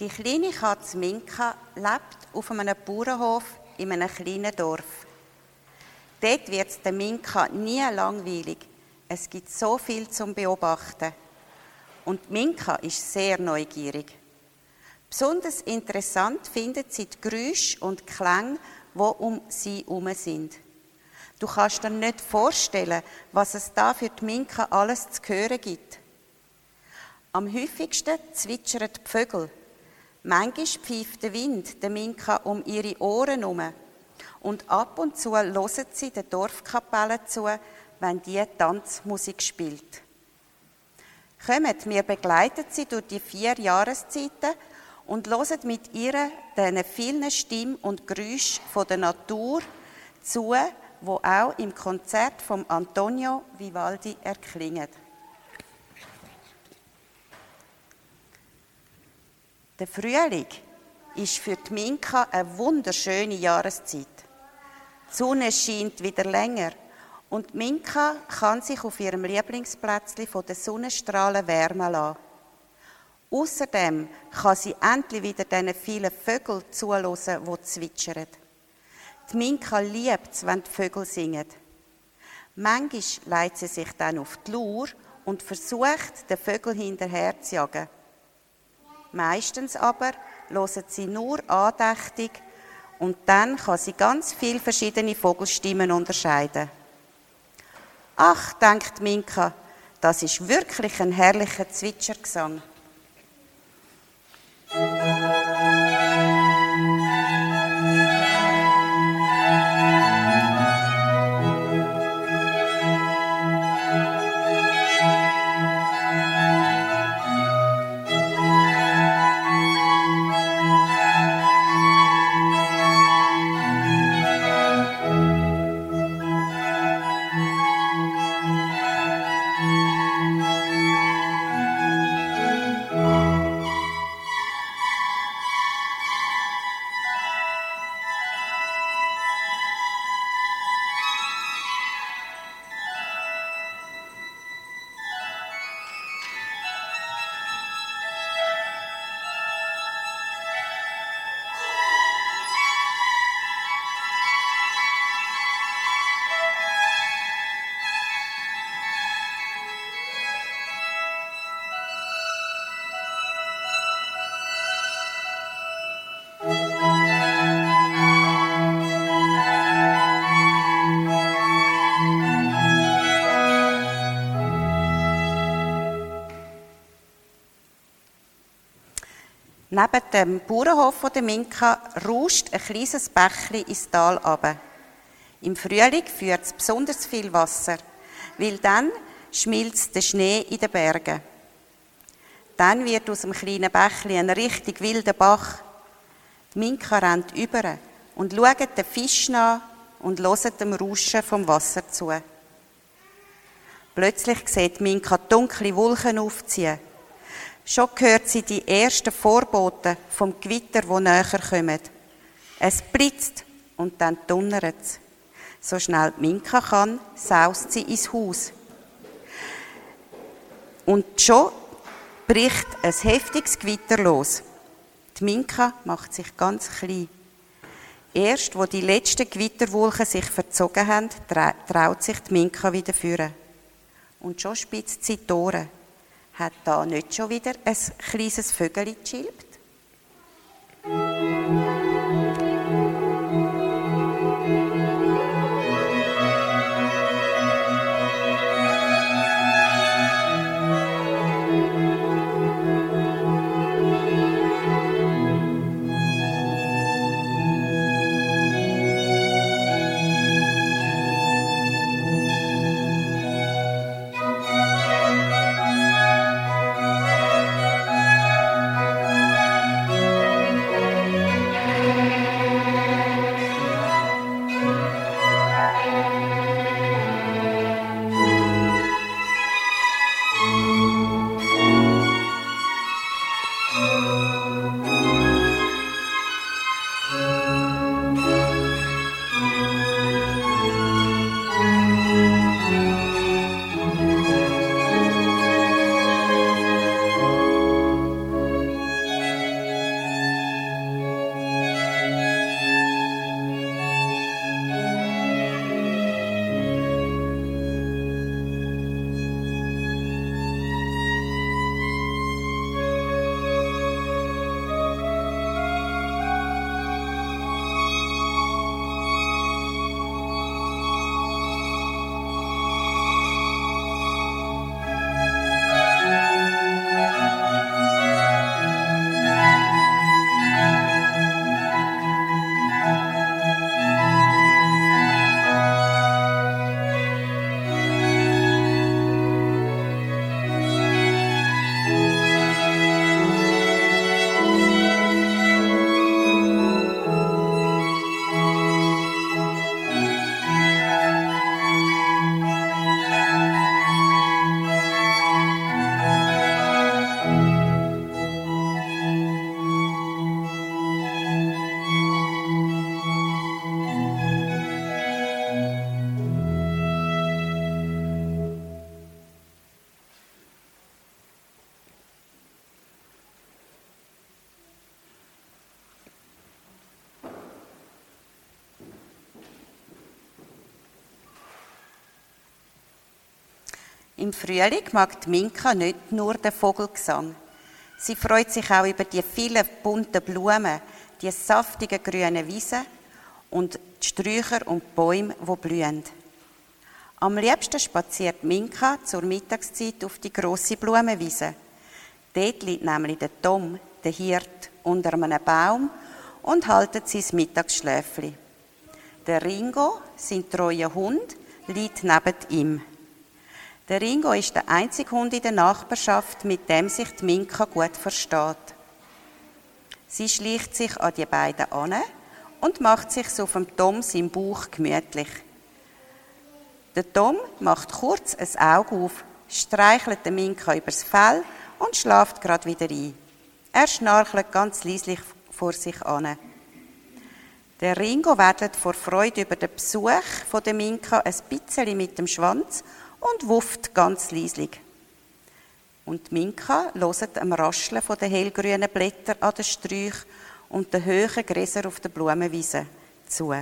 Die kleine Katze Minka lebt auf einem Bauernhof in einem kleinen Dorf. Dort wird es der Minka nie langweilig. Es gibt so viel zum Beobachten. Und Minka ist sehr neugierig. Besonders interessant findet sie die Geräusche und Klänge, die um sie herum sind. Du kannst dir nicht vorstellen, was es da für die Minka alles zu hören gibt. Am häufigsten zwitschern die Vögel. Manchmal pfeift der Wind der Minka um ihre Ohren herum. Und ab und zu hören sie der Dorfkapelle zu, wenn die Tanzmusik spielt. Kommt, wir begleiten sie durch die vier Jahreszeiten und hören mit ihr den vielen Stimmen und Geräuschen von der Natur zu, wo auch im Konzert von Antonio Vivaldi erklingen. Der Frühling ist für die Minka eine wunderschöne Jahreszeit. Die Sonne scheint wieder länger und Minka kann sich auf ihrem Lieblingsplätzchen von den Sonnenstrahlen wärmen lassen. Außerdem kann sie endlich wieder diesen vielen Vögeln zuhören, die zwitschern. Die Minka liebt es, wenn die Vögel singen. Manchmal leitet sie sich dann auf die Lauer und versucht, den Vögel hinterher zu jagen. Meistens aber hören sie nur andächtig und dann kann sie ganz viele verschiedene Vogelstimmen unterscheiden. Ach, denkt Minka, das ist wirklich ein herrlicher Zwitschergesang. Neben dem Bauernhof der Minka rauscht ein kleines Bächli ins Tal ab. Im Frühling führt es besonders viel Wasser, weil dann schmilzt der Schnee in den Bergen. Dann wird aus dem kleinen Bächli ein richtig wilder Bach. Die Minka rennt über und schaut den Fisch nach und hört dem Rauschen vom Wasser zu. Plötzlich sieht Minka dunkle Wolken aufziehen Schon hört sie die ersten Vorboten vom Gewitter, wo näher kommen. Es blitzt und dann donnert es. So schnell die Minka kann, saust sie ins Haus. Und schon bricht ein heftiges Gewitter los. Die Minka macht sich ganz klein. Erst, wo die letzten Gewitterwolken sich verzogen haben, traut sich die Minka wieder führen. Und schon spitzt sie die Ohren. Hat da nicht schon wieder ein kleines Vögel gechilpt? Im Frühling mag die Minka nicht nur den Vogelgesang. Sie freut sich auch über die vielen bunten Blumen, die saftigen grünen Wiesen und die Sträucher und Bäume, die blühen. Am liebsten spaziert Minka zur Mittagszeit auf die grosse Blumenwiese. Dort liegt nämlich der Tom, der Hirt, unter einem Baum und haltet sein Mittagsschläfli. Der Ringo, sein treuer Hund, liegt neben ihm. Der Ringo ist der einzige Hund in der Nachbarschaft, mit dem sich die Minka gut versteht. Sie schleicht sich an die beiden an und macht sich auf dem Tom seinen Bauch gemütlich. Der Tom macht kurz ein Auge auf, streichelt den Minka übers Fell und schlaft gerade wieder ein. Er schnarchelt ganz leislich vor sich an. Der Ringo wedelt vor Freude über den Besuch von der Minka ein bisschen mit dem Schwanz und wufft ganz leislich. Und Minka loset am Rascheln von den hellgrünen Blättern an den Sträuchen und den hohen Gräsern auf der Blumenwiese zu.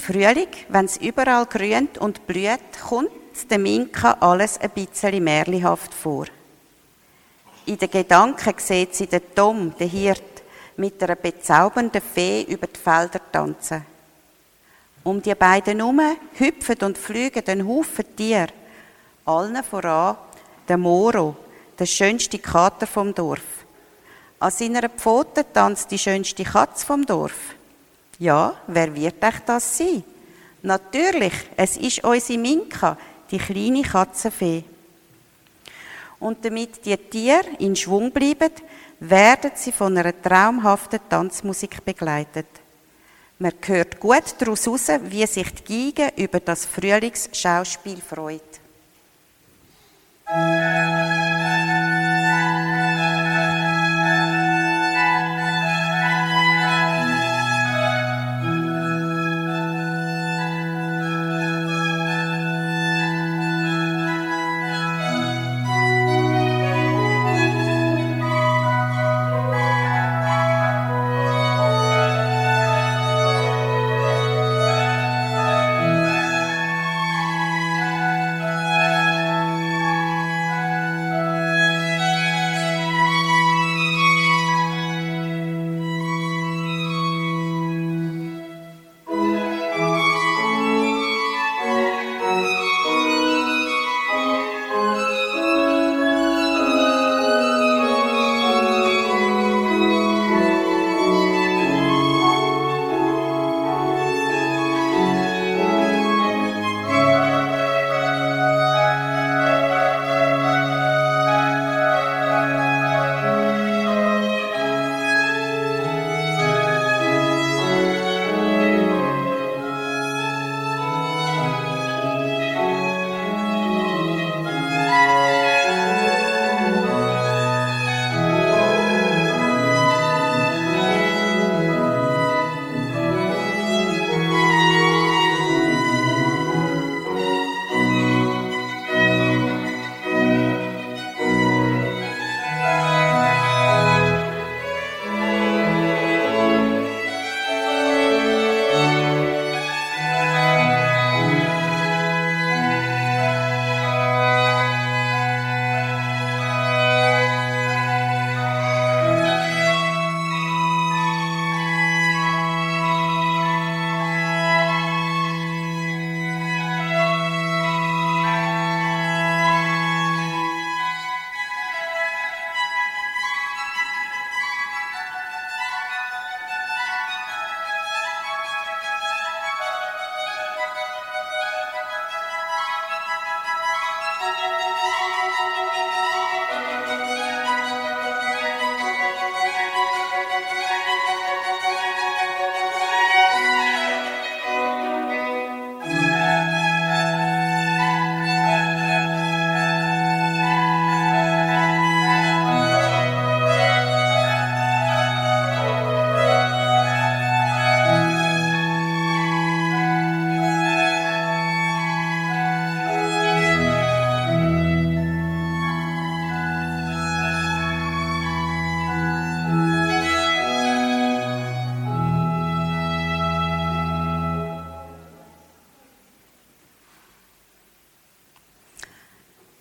Im Frühling, wenn es überall grünt und blüht, kommt der Minka alles ein bisschen märlihaft vor. In den Gedanken sieht sie den Tom, den Hirt, mit einer bezaubernden Fee über die Felder tanzen. Um die beiden herum hüpfen und fliegen ein Haufen Tiere. Allen voran der Moro, der schönste Kater vom Dorf. An seiner Pfote tanzt die schönste Katze vom Dorf. Ja, wer wird euch das sein? Natürlich, es ist unsere Minka, die kleine Katzenfee. Und damit die Tiere in Schwung bleiben, werden sie von einer traumhaften Tanzmusik begleitet. Man hört gut daraus heraus, wie sich die Geige über das Frühlingsschauspiel freut.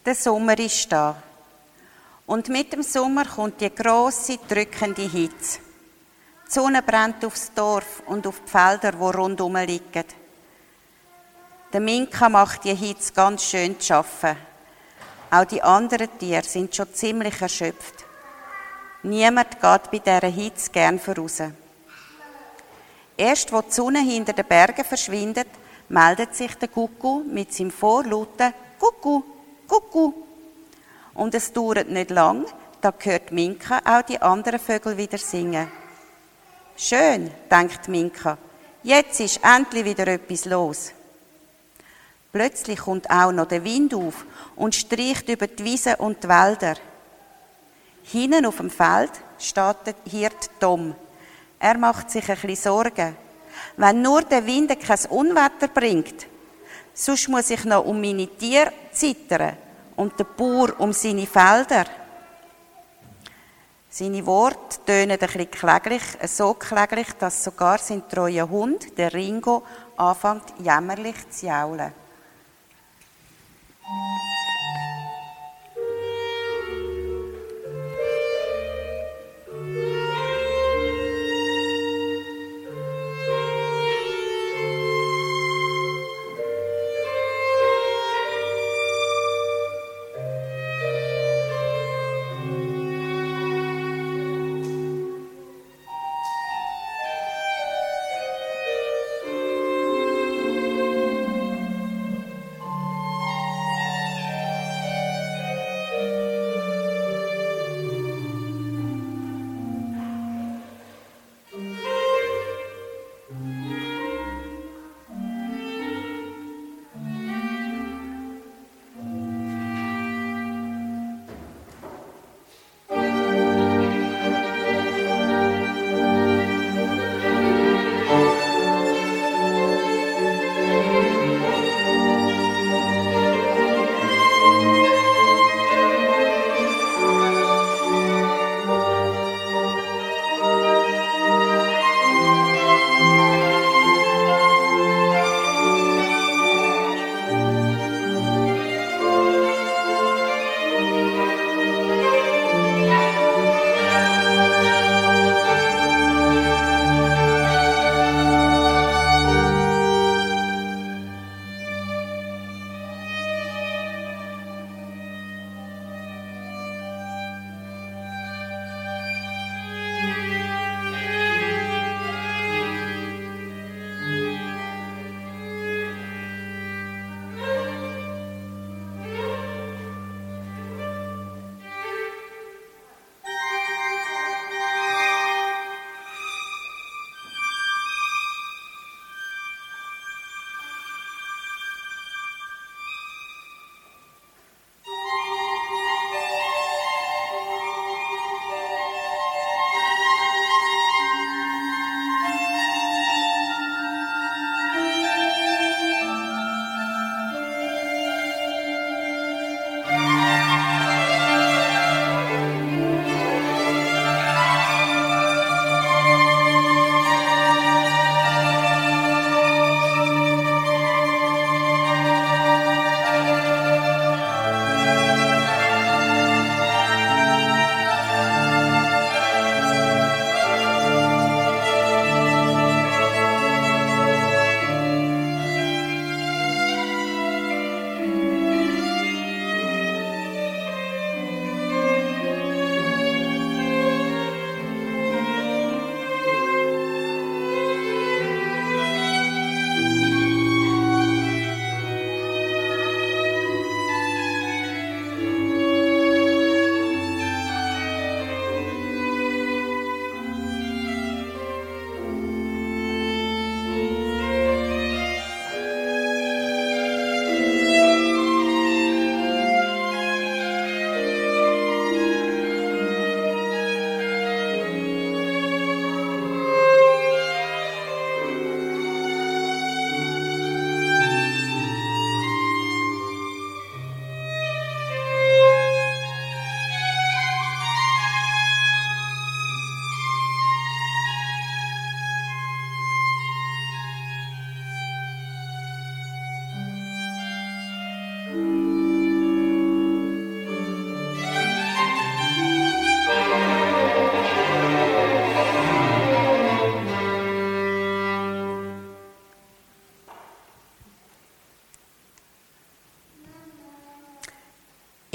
Der Sommer ist da. Und mit dem Sommer kommt die große, drückende Hitze. Die Sonne brennt aufs Dorf und auf die Felder, wo rundum liegen. Der Minka macht die Hitze ganz schön zu schaffen. Auch die anderen Tiere sind schon ziemlich erschöpft. Niemand geht bei dieser Hitze gern voraus. Erst wo die Sonne hinter den Bergen verschwindet, meldet sich der Kuckuck mit seinem vorlauten Kuckuck, Kuckuck. Und es dauert nicht lang, da hört Minka auch die anderen Vögel wieder singen. Schön, denkt Minka, jetzt ist endlich wieder etwas los. Plötzlich kommt auch noch der Wind auf und streicht über die Wiesen und die Wälder. Hinten auf dem Feld steht der Hirt Tom. Er macht sich ein bisschen Sorgen. Wenn nur der Wind kein Unwetter bringt, sonst muss ich noch um meine Tiere zittern und der Bauer um seine Felder. Seine Worte tönen ein bisschen kläglich, so kläglich, dass sogar sein treuer Hund, der Ringo, anfängt jämmerlich zu jaulen.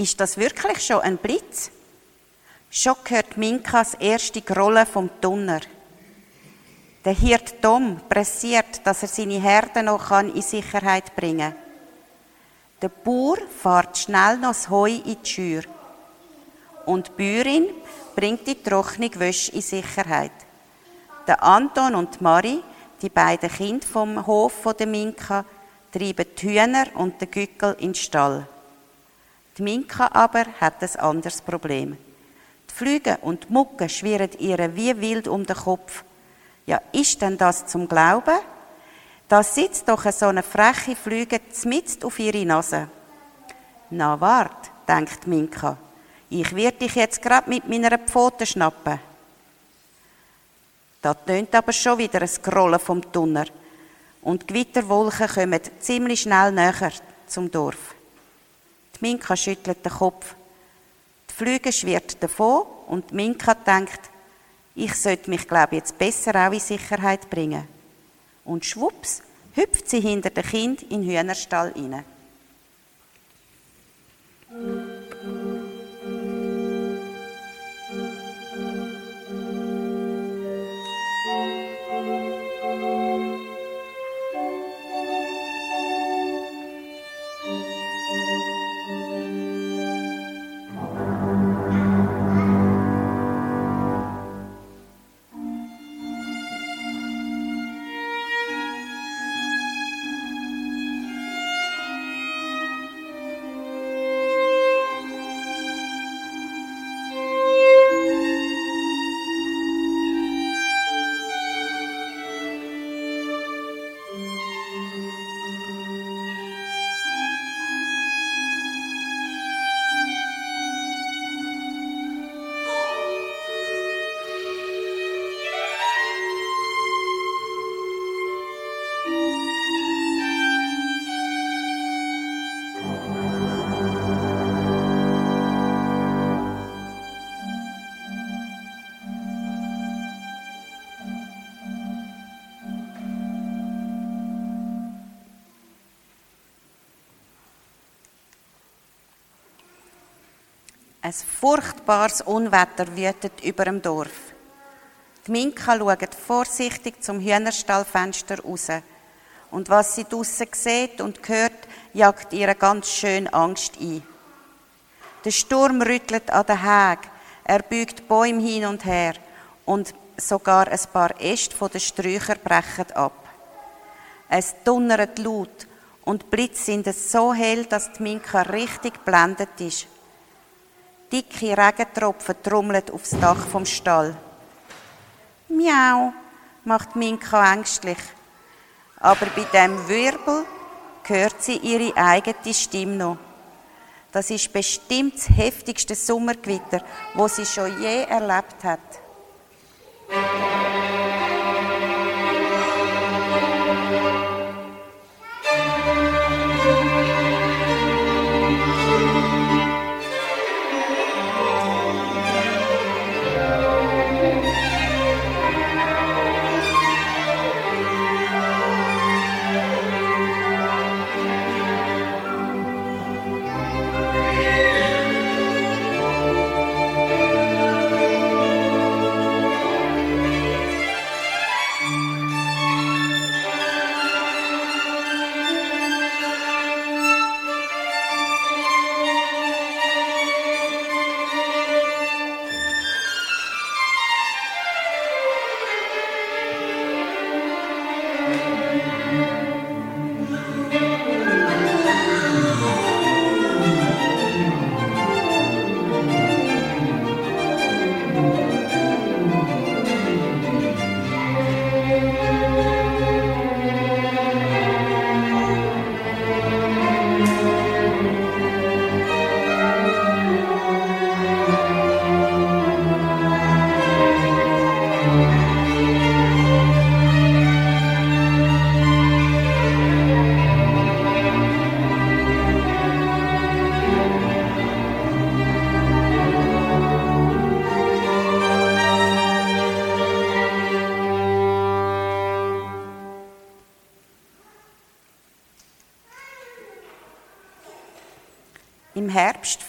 Ist das wirklich schon ein Blitz? Schon hört Minkas erste Grolle vom Donner. Der Hirt Tom pressiert, dass er seine Herde noch in Sicherheit bringen kann. Der Bauer fährt schnell noch das Heu in die Schür. Und die Bäuerin bringt die trockene Wäsche in Sicherheit. Der Anton und Marie, die beiden Kinder vom Hof der Minka, treiben die Hühner und den Gückel in den Stall. Die Minka aber hat ein anderes Problem. Die Flüge und die Mucke schwirren ihr wie wild um den Kopf. Ja, ist denn das zum Glauben? Da sitzt doch so eine freche Flüge mitten auf ihre Nase. Na wart, denkt Minka, ich werde dich jetzt grad mit meiner Pfote schnappen. Da tönt aber schon wieder ein Grollen vom Tunner und die Gewitterwolken kommen ziemlich schnell näher zum Dorf. Die Minka schüttelt den Kopf. Die Flüge schwirrt davon und die Minka denkt, ich sollte mich, glaube ich, jetzt besser auch in Sicherheit bringen. Und schwupps, hüpft sie hinter dem Kind in den Hühnerstall hinein. Ein furchtbares Unwetter wütet über dem Dorf. Die Minka schaut vorsichtig zum Hühnerstallfenster raus. Und was sie draussen sieht und hört, jagt ihr ganz schön Angst ein. Der Sturm rüttelt an den Hag, er bügt Bäume hin und her und sogar ein paar Äste von den Sträuchern brechen ab. Es donnert laut und die Blitze sind so hell, dass die Minka richtig blendet ist. Dicke Regentropfen trommeln aufs Dach vom Stall. Miau, macht Minka ängstlich. Aber bei dem Wirbel hört sie ihre eigene Stimme noch. Das ist bestimmt das heftigste Sommergewitter, wo sie schon je erlebt hat.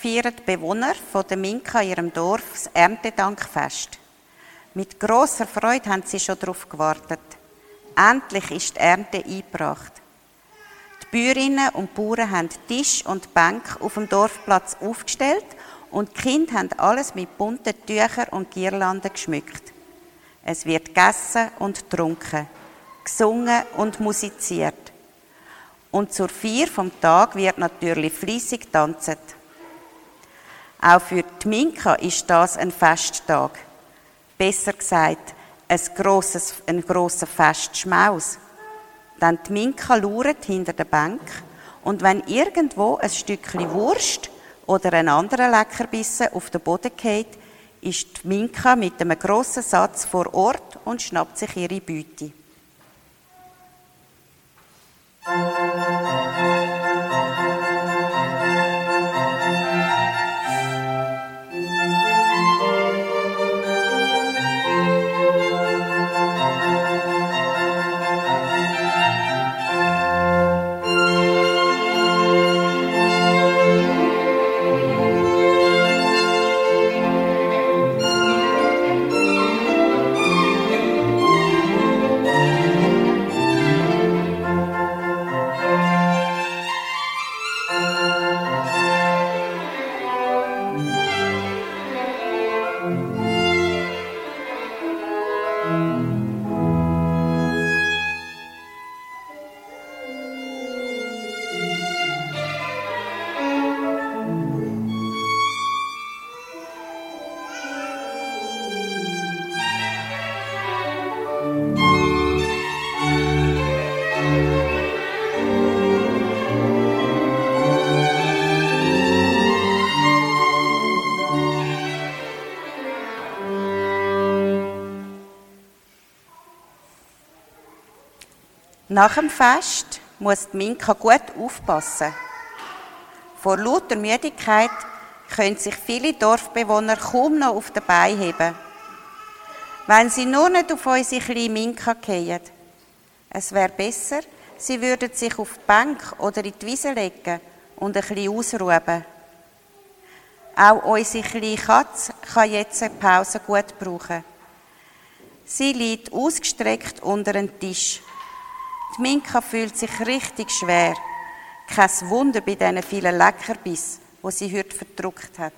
Feiern die Bewohner von der Minka in ihrem Dorf das Erntedankfest. Mit großer Freude haben sie schon darauf gewartet. Endlich ist die Ernte eingebracht. Die Bäuerinnen und Bauern haben Tisch und Bänke auf dem Dorfplatz aufgestellt und die Kinder haben alles mit bunten Tüchern und Girlanden geschmückt. Es wird gegessen und getrunken, gesungen und musiziert. Und zur Feier vom Tag wird natürlich fließig getanzt. Auch für die Minka ist das ein Festtag. Besser gesagt, ein grosses, ein grosser Festschmaus. Denn die Minka lauert hinter der Bank und wenn irgendwo ein Stückchen Wurst oder ein anderer Leckerbissen auf den Boden geht, ist die Minka mit einem grossen Satz vor Ort und schnappt sich ihre Beute. Nach dem Fest muss die Minka gut aufpassen. Vor lauter Müdigkeit können sich viele Dorfbewohner kaum noch auf den Beinen heben. Wenn sie nur nicht auf unsere kleine Minka gehen. Es wäre besser, sie würden sich auf die Bank oder in die Wiese legen und ein bisschen ausruhen. Auch unsere kleine Katze kann jetzt eine Pause gut brauchen. Sie liegt ausgestreckt unter einem Tisch die Minka fühlt sich richtig schwer. Kein Wunder bei diesen vielen Leckerbissen, die sie heute verdruckt hat.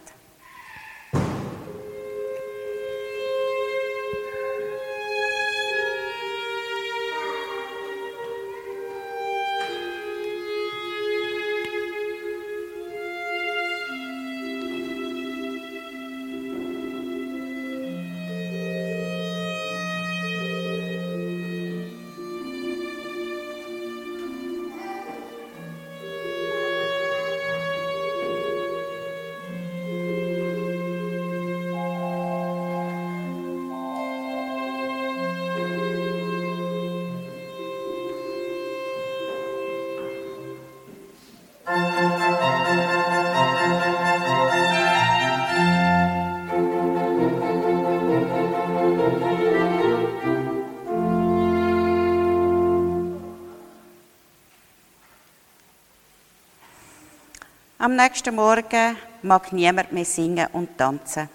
Am nächsten Morgen mag niemand mehr singen und tanzen.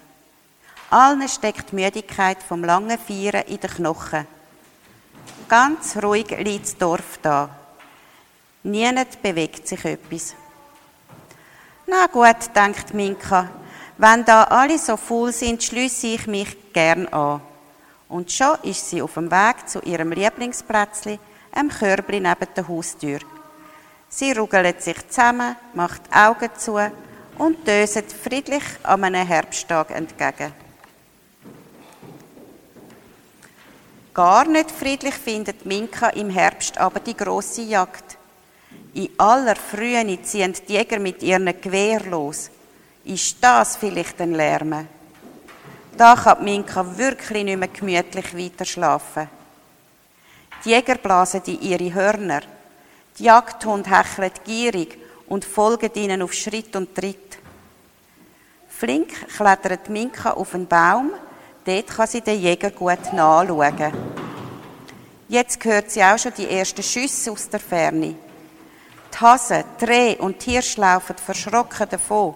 Allen steckt die Müdigkeit vom langen Feiern in den Knochen. Ganz ruhig liegt das Dorf da. Niemand bewegt sich etwas. Na gut, denkt Minka, wenn da alle so faul sind, schließe ich mich gern an. Und schon ist sie auf dem Weg zu ihrem Lieblingsplätzchen, einem Körbli neben der Haustür. Sie ruggelt sich zusammen, macht Augen zu und döset friedlich an einem Herbsttag entgegen. Gar nicht friedlich findet Minka im Herbst aber die große Jagd. In aller Frühe ziehen die Jäger mit ihren Gewehr los. Ist das vielleicht ein Lärm? Da kann Minka wirklich nicht mehr gemütlich weiter schlafen. Die Jäger blasen in ihre Hörner die Jagdhund hechelt gierig und folgt ihnen auf Schritt und Tritt. Flink klettert Minka auf einen Baum, dort kann sie den Jäger gut nachschauen. Jetzt hört sie auch schon die ersten Schüsse aus der Ferne. Die Hasen, die Rehe und die Hirsche laufen verschrocken davon.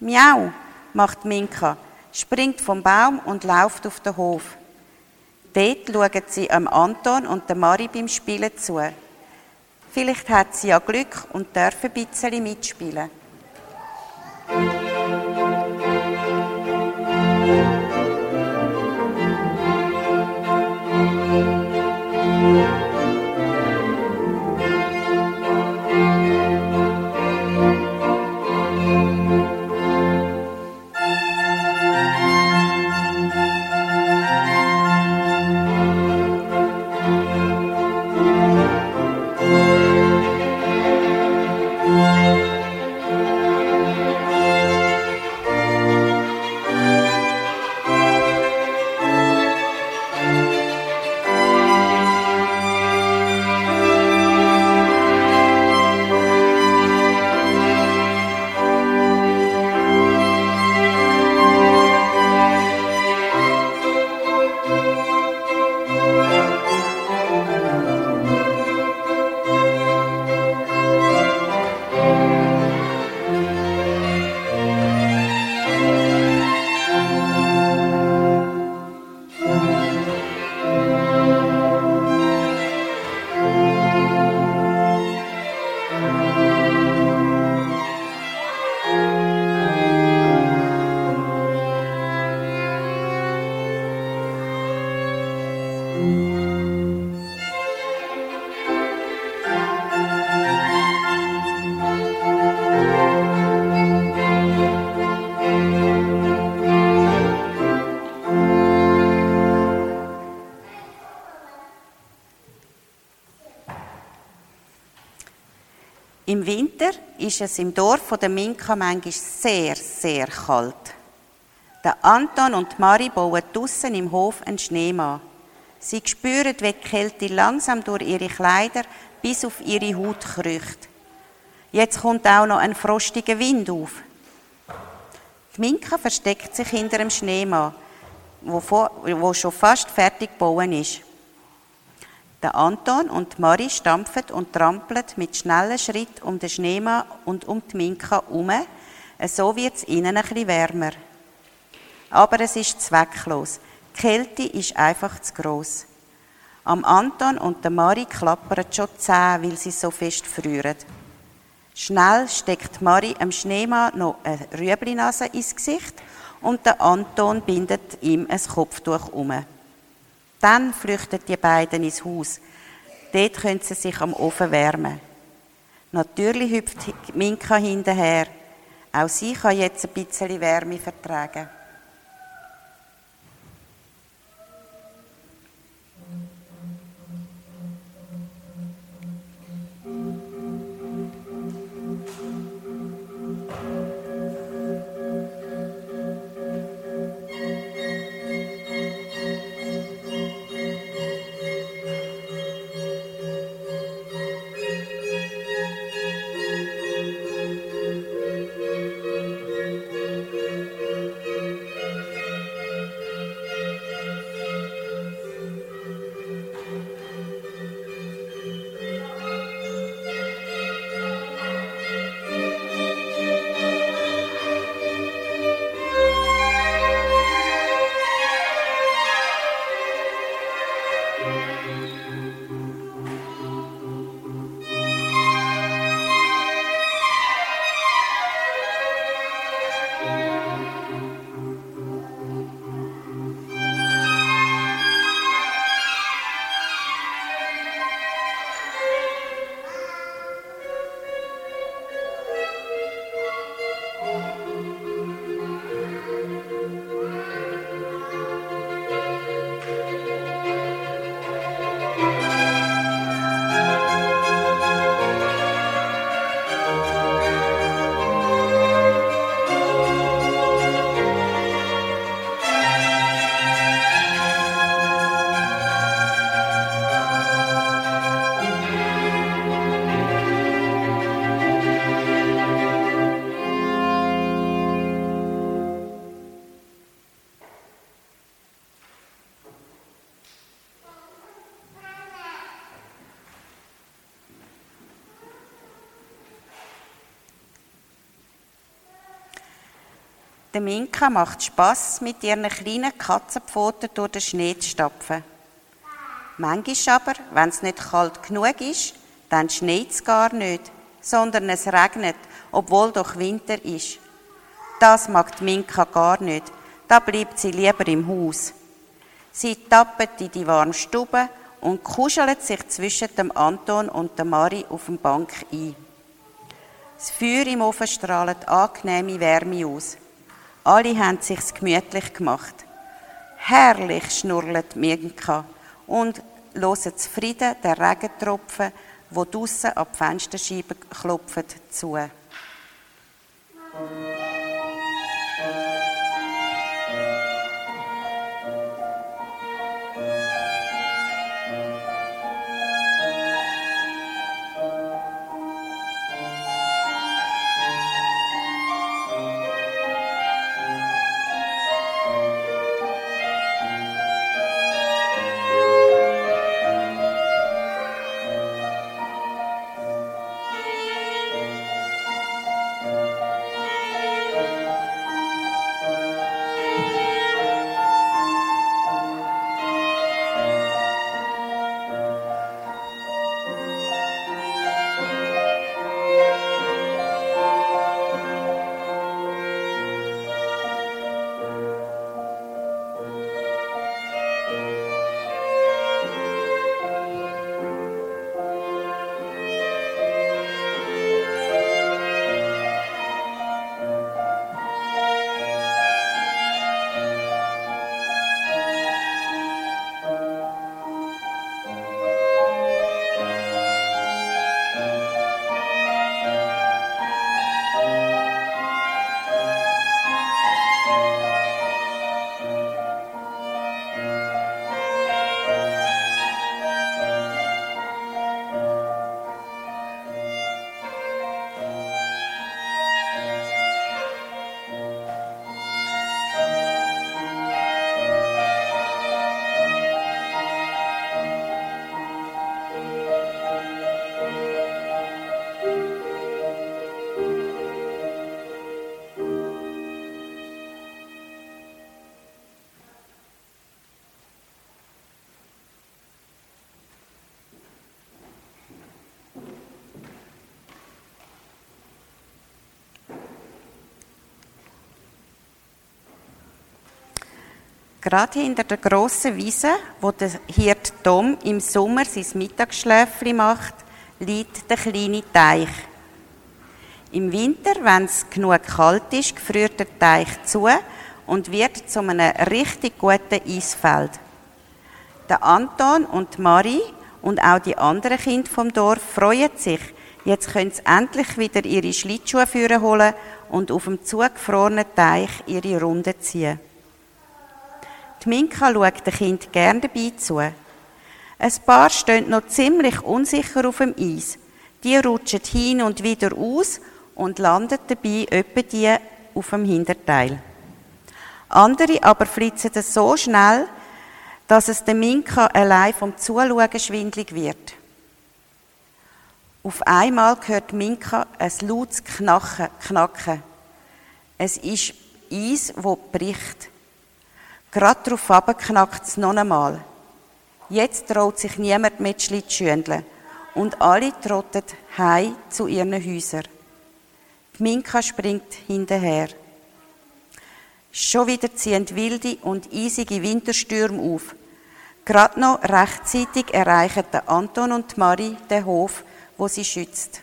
Miau, macht Minka, springt vom Baum und läuft auf den Hof. Dort schauen sie am Anton und der Mari beim Spielen zu. Vielleicht hat sie ja Glück und darf ein bisschen mitspielen. Im Winter ist es im Dorf von der Minka manchmal sehr, sehr kalt. Der Anton und Mari bauen draussen im Hof einen Schneemann. Sie spüren, wie die Kälte langsam durch ihre Kleider bis auf ihre Haut kriecht. Jetzt kommt auch noch ein frostiger Wind auf. Die Minka versteckt sich hinter dem Schneemann, wo, schon fast fertig gebaut ist. Der Anton und Marie stampfen und trampeln mit schnellen Schritten um den Schneemann und um die Minka herum. So wird es ihnen bisschen wärmer. Aber es ist zwecklos. Die Kälte ist einfach zu gross. Am Anton und der Marie klappern schon die Zähne, weil sie so fest frieren. Schnell steckt Marie am Schneemann noch eine Rüeblinase ins Gesicht und der Anton bindet ihm ein Kopftuch um. Dann flüchten die beiden ins Haus. Dort können sie sich am Ofen wärmen. Natürlich hüpft Minka hinterher. Auch sie kann jetzt ein bisschen Wärme vertragen. Der Minka macht Spass, mit ihren kleinen Katzenpfoten durch den Schnee zu stapfen. Manchmal aber, wenn es nicht kalt genug ist, dann schneit es gar nicht, sondern es regnet, obwohl doch Winter ist. Das mag die Minka gar nicht, da bleibt sie lieber im Haus. Sie tappet in die warme Stube und kuschelt sich zwischen dem Anton und der Mari auf dem Bank ein. Das Feuer im Ofen strahlt angenehme Wärme aus. Alle haben sich's gemütlich gemacht. Herrlich schnurrt Mirka und hören zufrieden den Regentropfen, wo draussen an die Fensterscheibe klopfen, zu. Gerade hinter der grossen Wiese, wo der Hirt Tom im Sommer sein Mittagsschläfli macht, liegt der kleine Teich. Im Winter, wenn es genug kalt ist, gefriert der Teich zu und wird zu einem richtig guten Eisfeld. Der Anton und Marie und auch die anderen Kinder vom Dorf freuen sich. Jetzt können sie endlich wieder ihre Schlittschuhe holen und auf dem zugefrorenen Teich ihre Runde ziehen. Die Minka schaut den Kind gern dabei zu. Ein paar stehen noch ziemlich unsicher auf dem Eis. Die rutschen hin und wieder aus und landen dabei etwa die auf dem Hinterteil. Andere aber flitzen so schnell, dass es der Minka allein vom Zuschauen schwindlig wird. Auf einmal hört Minka ein lautes Knacken. Es ist Eis, wo bricht. Gerade darauf knackt es noch einmal. Jetzt traut sich niemand zu schütteln und alle trotten heim zu ihren Häusern. Die Minka springt hinterher. Schon wieder ziehen wilde und eisige Winterstürme auf. Gerade noch rechtzeitig erreichen Anton und Marie den Hof, wo sie schützt.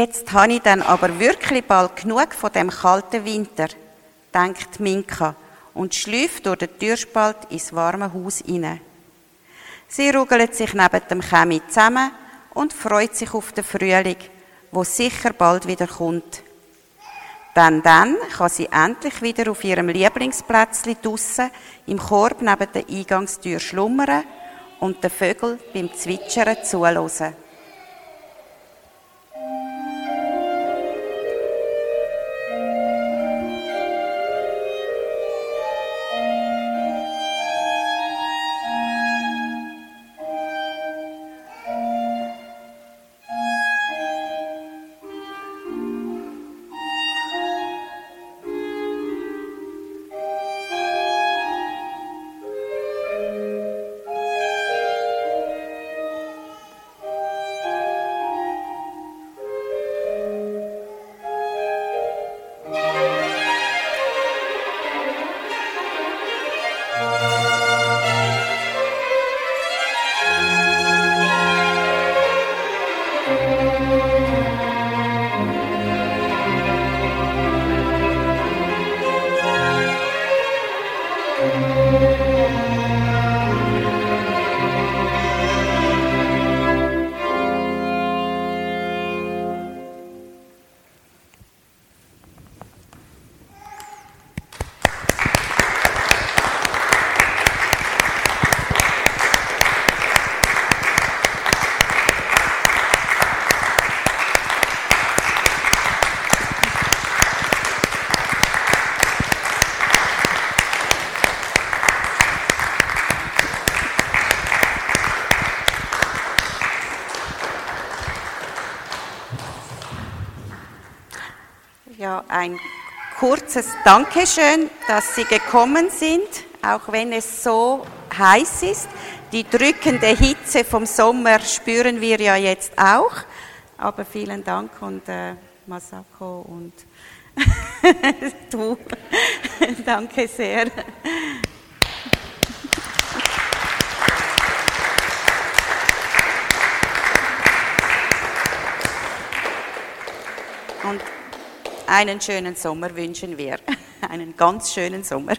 Jetzt habe ich dann aber wirklich bald genug von dem kalten Winter, denkt Minka und schläft durch den Türspalt ins warme Haus hinein. Sie ruggelt sich neben dem Chemie zusammen und freut sich auf den Frühling, wo sicher bald wieder kommt. Denn dann kann sie endlich wieder auf ihrem Lieblingsplätzchen draussen im Korb neben der Eingangstür schlummern und den Vögeln beim Zwitschern zuhören. Kurzes Dankeschön, dass Sie gekommen sind, auch wenn es so heiß ist. Die drückende Hitze vom Sommer spüren wir ja jetzt auch. Aber vielen Dank und äh, Masako und du, danke sehr. Einen schönen Sommer wünschen wir. Einen ganz schönen Sommer.